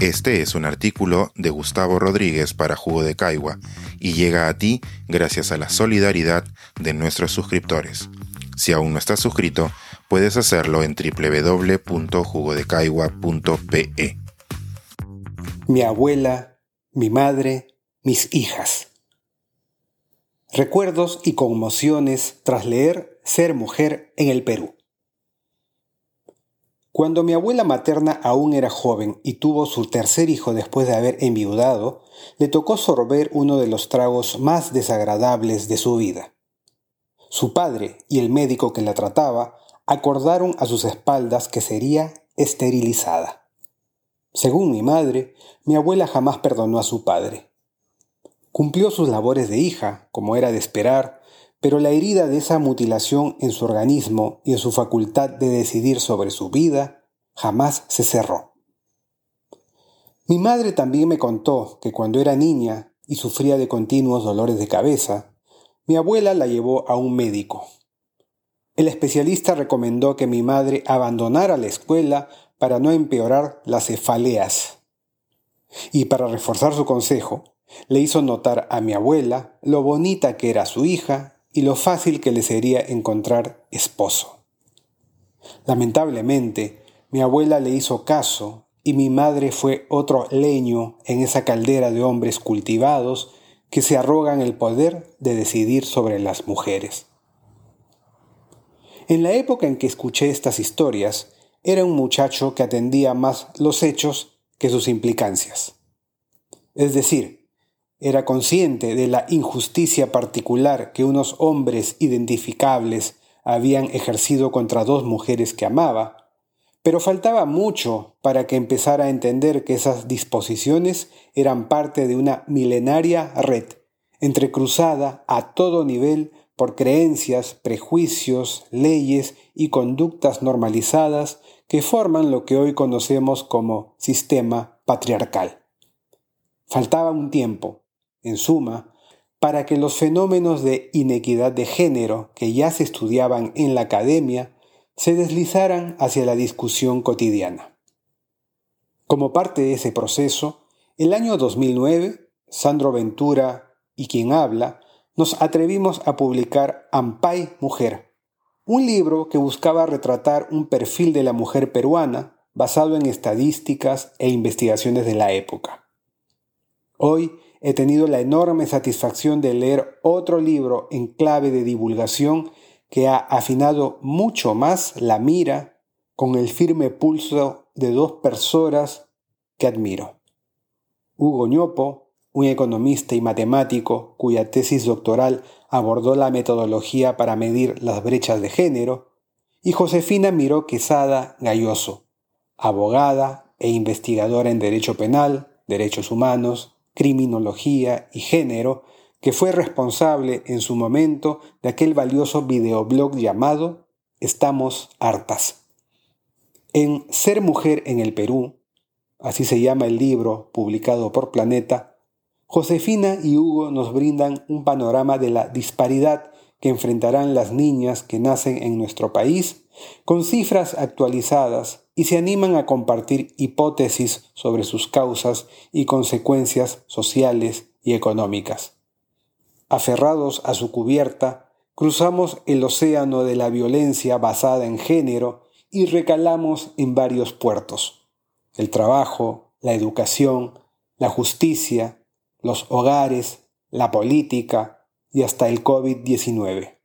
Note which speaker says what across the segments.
Speaker 1: Este es un artículo de Gustavo Rodríguez para Jugo de Caigua y llega a ti gracias a la solidaridad de nuestros suscriptores. Si aún no estás suscrito, puedes hacerlo en www.jugodecaigua.pe.
Speaker 2: Mi abuela, mi madre, mis hijas. Recuerdos y conmociones tras leer Ser mujer en el Perú. Cuando mi abuela materna aún era joven y tuvo su tercer hijo después de haber enviudado, le tocó sorber uno de los tragos más desagradables de su vida. Su padre y el médico que la trataba acordaron a sus espaldas que sería esterilizada. Según mi madre, mi abuela jamás perdonó a su padre. Cumplió sus labores de hija, como era de esperar, pero la herida de esa mutilación en su organismo y en su facultad de decidir sobre su vida jamás se cerró. Mi madre también me contó que cuando era niña y sufría de continuos dolores de cabeza, mi abuela la llevó a un médico. El especialista recomendó que mi madre abandonara la escuela para no empeorar las cefaleas. Y para reforzar su consejo, le hizo notar a mi abuela lo bonita que era su hija y lo fácil que le sería encontrar esposo. Lamentablemente, mi abuela le hizo caso y mi madre fue otro leño en esa caldera de hombres cultivados que se arrogan el poder de decidir sobre las mujeres. En la época en que escuché estas historias, era un muchacho que atendía más los hechos que sus implicancias. Es decir, era consciente de la injusticia particular que unos hombres identificables habían ejercido contra dos mujeres que amaba, pero faltaba mucho para que empezara a entender que esas disposiciones eran parte de una milenaria red, entrecruzada a todo nivel por creencias, prejuicios, leyes y conductas normalizadas que forman lo que hoy conocemos como sistema patriarcal. Faltaba un tiempo, en suma, para que los fenómenos de inequidad de género que ya se estudiaban en la academia se deslizaran hacia la discusión cotidiana. Como parte de ese proceso, el año 2009, Sandro Ventura y quien habla, nos atrevimos a publicar Ampay Mujer, un libro que buscaba retratar un perfil de la mujer peruana basado en estadísticas e investigaciones de la época. Hoy he tenido la enorme satisfacción de leer otro libro en clave de divulgación que ha afinado mucho más la mira con el firme pulso de dos personas que admiro. Hugo Ñopo, un economista y matemático cuya tesis doctoral abordó la metodología para medir las brechas de género, y Josefina Miró Quesada Galloso, abogada e investigadora en Derecho Penal, Derechos Humanos, criminología y género, que fue responsable en su momento de aquel valioso videoblog llamado Estamos hartas. En Ser mujer en el Perú, así se llama el libro publicado por Planeta, Josefina y Hugo nos brindan un panorama de la disparidad que enfrentarán las niñas que nacen en nuestro país, con cifras actualizadas y se animan a compartir hipótesis sobre sus causas y consecuencias sociales y económicas. Aferrados a su cubierta, cruzamos el océano de la violencia basada en género y recalamos en varios puertos. El trabajo, la educación, la justicia, los hogares, la política, y hasta el COVID-19.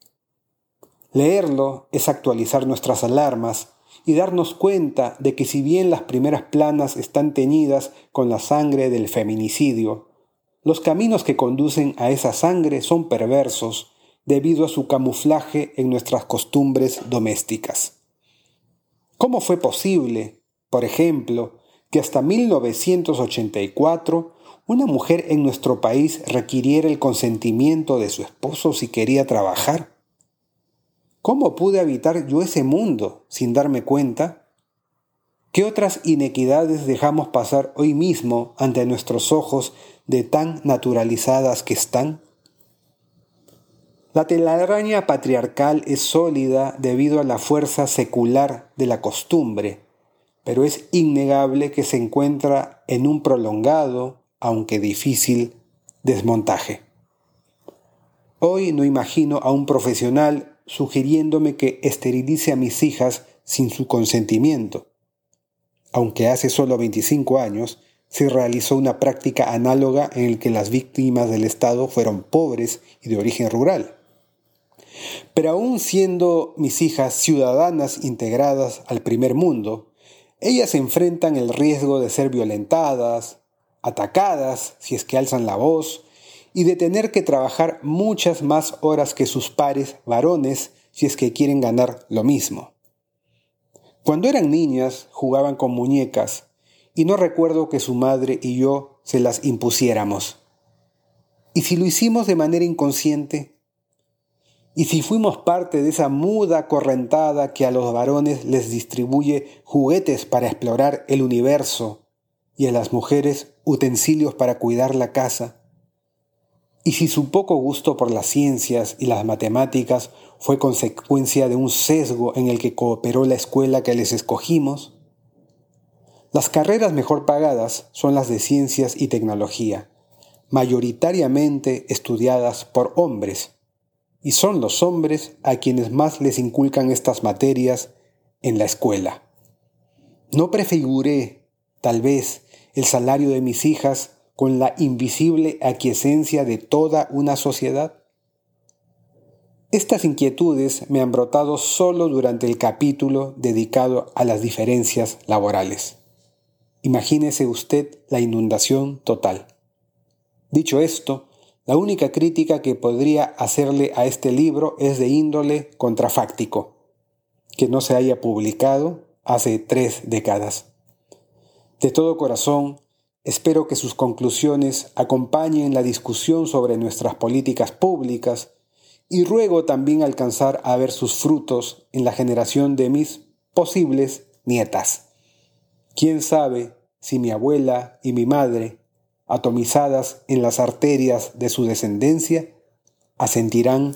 Speaker 2: Leerlo es actualizar nuestras alarmas y darnos cuenta de que si bien las primeras planas están teñidas con la sangre del feminicidio, los caminos que conducen a esa sangre son perversos debido a su camuflaje en nuestras costumbres domésticas. ¿Cómo fue posible, por ejemplo, que hasta 1984 una mujer en nuestro país requiriera el consentimiento de su esposo si quería trabajar? ¿Cómo pude habitar yo ese mundo sin darme cuenta? ¿Qué otras inequidades dejamos pasar hoy mismo ante nuestros ojos de tan naturalizadas que están? La telaraña patriarcal es sólida debido a la fuerza secular de la costumbre, pero es innegable que se encuentra en un prolongado, aunque difícil, desmontaje. Hoy no imagino a un profesional sugiriéndome que esterilice a mis hijas sin su consentimiento, aunque hace solo 25 años se realizó una práctica análoga en la que las víctimas del Estado fueron pobres y de origen rural. Pero aún siendo mis hijas ciudadanas integradas al primer mundo, ellas enfrentan el riesgo de ser violentadas, atacadas si es que alzan la voz, y de tener que trabajar muchas más horas que sus pares varones si es que quieren ganar lo mismo. Cuando eran niñas jugaban con muñecas y no recuerdo que su madre y yo se las impusiéramos. ¿Y si lo hicimos de manera inconsciente? ¿Y si fuimos parte de esa muda correntada que a los varones les distribuye juguetes para explorar el universo y a las mujeres utensilios para cuidar la casa? ¿Y si su poco gusto por las ciencias y las matemáticas fue consecuencia de un sesgo en el que cooperó la escuela que les escogimos? Las carreras mejor pagadas son las de ciencias y tecnología, mayoritariamente estudiadas por hombres, y son los hombres a quienes más les inculcan estas materias en la escuela. No prefiguré, tal vez, el salario de mis hijas con la invisible aquiescencia de toda una sociedad? Estas inquietudes me han brotado solo durante el capítulo dedicado a las diferencias laborales. Imagínese usted la inundación total. Dicho esto, la única crítica que podría hacerle a este libro es de índole contrafáctico, que no se haya publicado hace tres décadas. De todo corazón, Espero que sus conclusiones acompañen la discusión sobre nuestras políticas públicas y ruego también alcanzar a ver sus frutos en la generación de mis posibles nietas. ¿Quién sabe si mi abuela y mi madre, atomizadas en las arterias de su descendencia, asentirán